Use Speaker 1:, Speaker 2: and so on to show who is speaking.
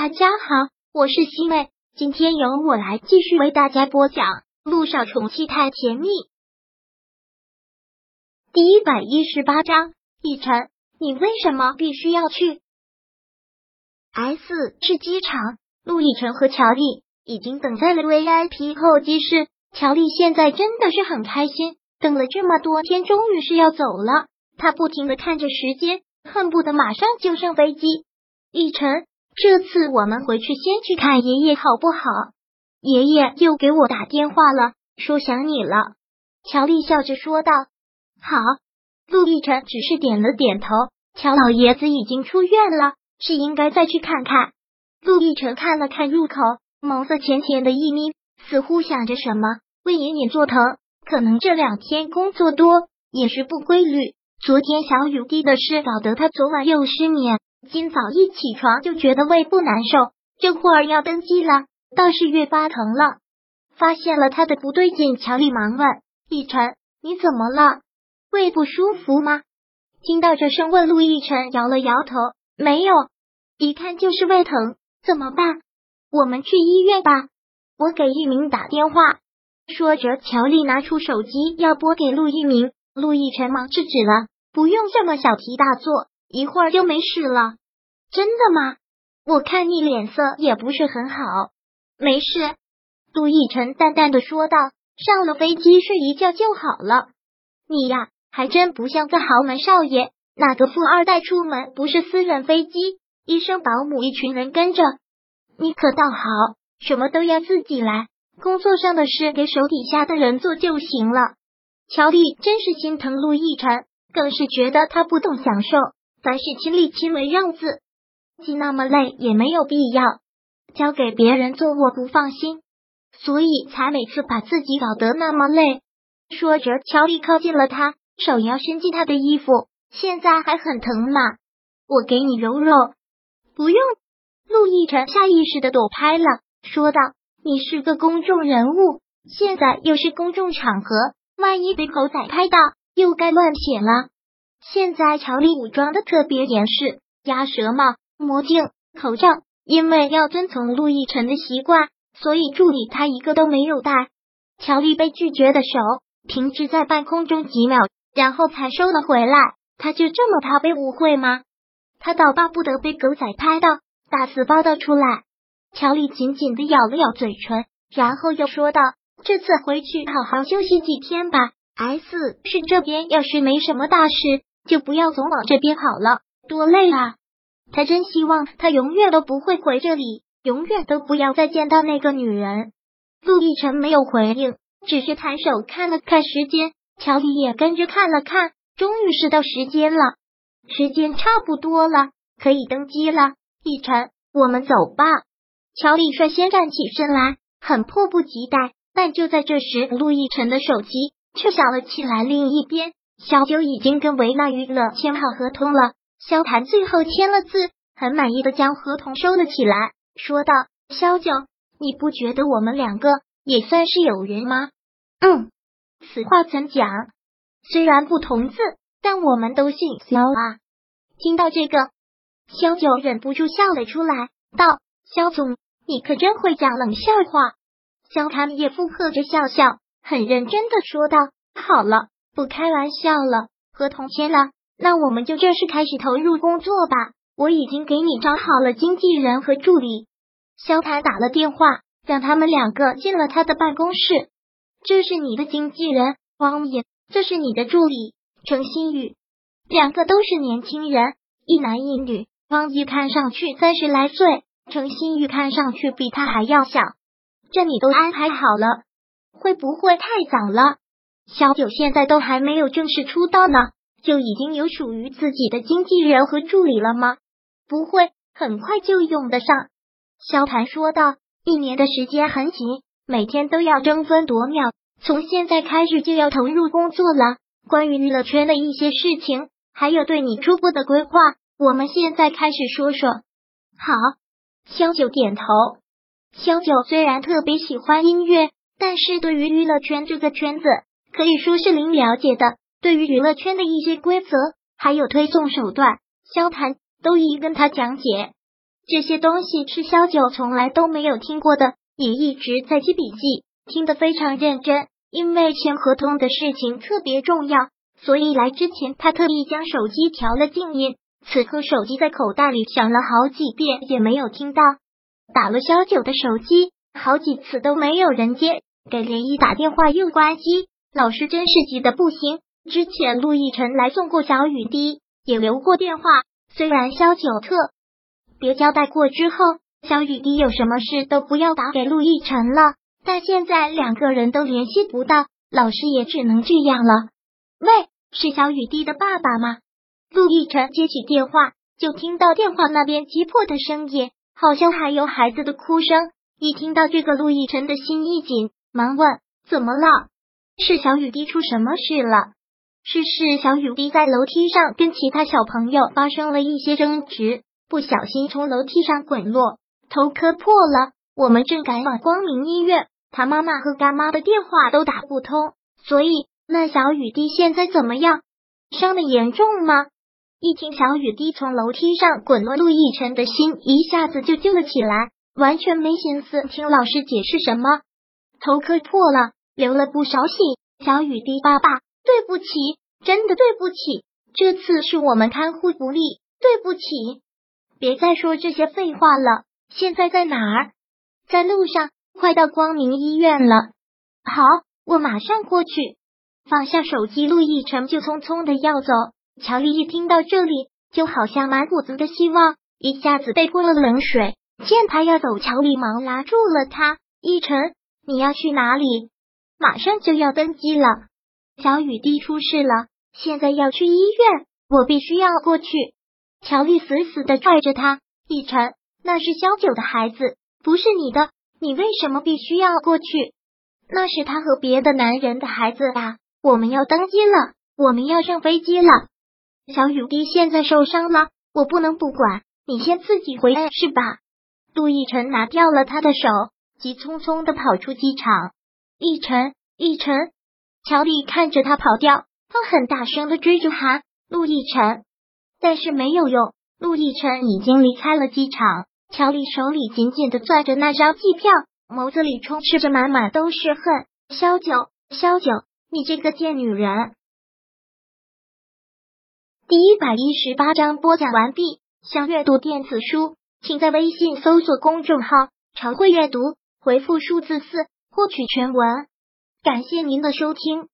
Speaker 1: 大家好，我是西妹，今天由我来继续为大家播讲《路上宠妻太甜蜜》第一百一十八章。逸晨，你为什么必须要去？S 是机场，陆亦辰和乔丽已经等在了 VIP 候机室。乔丽现在真的是很开心，等了这么多天，终于是要走了。他不停的看着时间，恨不得马上就上飞机。逸晨。这次我们回去先去看爷爷好不好？爷爷又给我打电话了，说想你了。乔丽笑着说道：“好。”陆亦辰只是点了点头。乔老爷子已经出院了，是应该再去看看。陆亦辰看了看入口，眸色浅浅的一眯，似乎想着什么。为爷爷做疼，可能这两天工作多，饮食不规律。昨天小雨滴的事，搞得他昨晚又失眠。今早一起床就觉得胃不难受，这会儿要登机了，倒是越发疼了。发现了他的不对劲，乔丽忙问：“奕晨，你怎么了？胃不舒服吗？”听到这声问，陆逸晨摇了摇头：“没有，一看就是胃疼，怎么办？我们去医院吧，我给一鸣打电话。”说着，乔丽拿出手机要拨给陆一鸣，陆逸晨忙制止了：“不用这么小题大做。”一会儿就没事了，真的吗？我看你脸色也不是很好，没事。陆亦辰淡淡的说道：“上了飞机睡一觉就好了。”你呀，还真不像个豪门少爷。哪个富二代出门不是私人飞机、医生、保姆一群人跟着？你可倒好，什么都要自己来，工作上的事给手底下的人做就行了。乔丽真是心疼陆亦辰，更是觉得他不懂享受。凡事亲力亲为样子，既那么累也没有必要。交给别人做我不放心，所以才每次把自己搞得那么累。说着，乔丽靠近了他，手要伸进他的衣服，现在还很疼吗？我给你揉揉。不用。陆亦辰下意识的躲开了，说道：“你是个公众人物，现在又是公众场合，万一被狗仔拍到，又该乱写了。”现在乔丽武装的特别严实，鸭舌帽、墨镜、口罩，因为要遵从陆亦辰的习惯，所以助理他一个都没有带。乔丽被拒绝的手停滞在半空中几秒，然后才收了回来。他就这么怕被误会吗？他倒巴不得被狗仔拍到，大肆报道出来。乔丽紧紧的咬了咬嘴唇，然后又说道：“这次回去好好休息几天吧。S 是这边要是没什么大事。”就不要总往这边跑了，多累啊！他真希望他永远都不会回这里，永远都不要再见到那个女人。陆亦辰没有回应，只是抬手看了看时间，乔丽也跟着看了看，终于是到时间了，时间差不多了，可以登机了。亦辰，我们走吧。乔丽率先站起身来，很迫不及待。但就在这时，陆亦辰的手机却想了起来，另一边。小九已经跟维纳娱乐签好合同了，萧谈最后签了字，很满意的将合同收了起来，说道：“萧九，你不觉得我们两个也算是有缘吗？”“嗯，此话怎讲？虽然不同字，但我们都姓萧啊。”听到这个，萧九忍不住笑了出来，道：“萧总，你可真会讲冷笑话。”萧谈也附和着笑笑，很认真的说道：“好了。”不开玩笑了，合同签了，那我们就正式开始投入工作吧。我已经给你找好了经纪人和助理。萧谈打了电话，让他们两个进了他的办公室。这是你的经纪人汪野，这是你的助理程新宇，两个都是年轻人，一男一女。汪野看上去三十来岁，程新宇看上去比他还要小。这你都安排好了，会不会太早了？小九现在都还没有正式出道呢，就已经有属于自己的经纪人和助理了吗？不会，很快就用得上。萧谭说道：“一年的时间很紧，每天都要争分夺秒，从现在开始就要投入工作了。关于娱乐圈的一些事情，还有对你初步的规划，我们现在开始说说。”好，萧九点头。萧九虽然特别喜欢音乐，但是对于娱乐圈这个圈子。可以说是零了解的，对于娱乐圈的一些规则还有推送手段，萧谈都一一跟他讲解。这些东西是萧九从来都没有听过的，也一直在记笔记，听得非常认真。因为签合同的事情特别重要，所以来之前他特意将手机调了静音。此刻手机在口袋里响了好几遍，也没有听到。打了萧九的手机，好几次都没有人接，给连一打电话又关机。老师真是急得不行。之前陆亦辰来送过小雨滴，也留过电话。虽然萧九特别交代过之后，小雨滴有什么事都不要打给陆亦辰了。但现在两个人都联系不到，老师也只能这样了。喂，是小雨滴的爸爸吗？陆亦辰接起电话，就听到电话那边急迫的声音，好像还有孩子的哭声。一听到这个，陆亦辰的心一紧，忙问：“怎么了？是小雨滴出什么事了？”是是，小雨滴在楼梯上跟其他小朋友发生了一些争执，不小心从楼梯上滚落，头磕破了。我们正赶往光明医院，他妈妈和干妈的电话都打不通，所以那小雨滴现在怎么样？伤的严重吗？一听小雨滴从楼梯上滚落，陆亦辰的心一下子就揪了起来，完全没心思听老师解释什么。头磕破了，流了不少血。小雨滴爸爸，对不起，真的对不起，这次是我们看护不力，对不起。别再说这些废话了。现在在哪儿？在路上，快到光明医院了。好，我马上过去。放下手机，陆亦辰就匆匆的要走。乔丽一听到这里，就好像满谷子的希望一下子被泼了冷水。见他要走，乔丽忙拉住了他。亦辰，你要去哪里？马上就要登机了。小雨滴出事了，现在要去医院，我必须要过去。乔丽死死的拽着他。逸辰，那是萧九的孩子。不是你的，你为什么必须要过去？那是他和别的男人的孩子啊！我们要登机了，我们要上飞机了。小雨滴现在受伤了，我不能不管，你先自己回来是吧？陆亦辰拿掉了他的手，急匆匆的跑出机场。亦辰，亦辰，乔丽看着他跑掉，他很大声的追着喊陆亦辰，但是没有用，陆亦辰已经离开了机场。乔丽手里紧紧的攥着那张机票，眸子里充斥着满满都是恨。萧九，萧九，你这个贱女人！第一百一十八章播讲完毕。想阅读电子书，请在微信搜索公众号“常会阅读”，回复数字四获取全文。感谢您的收听。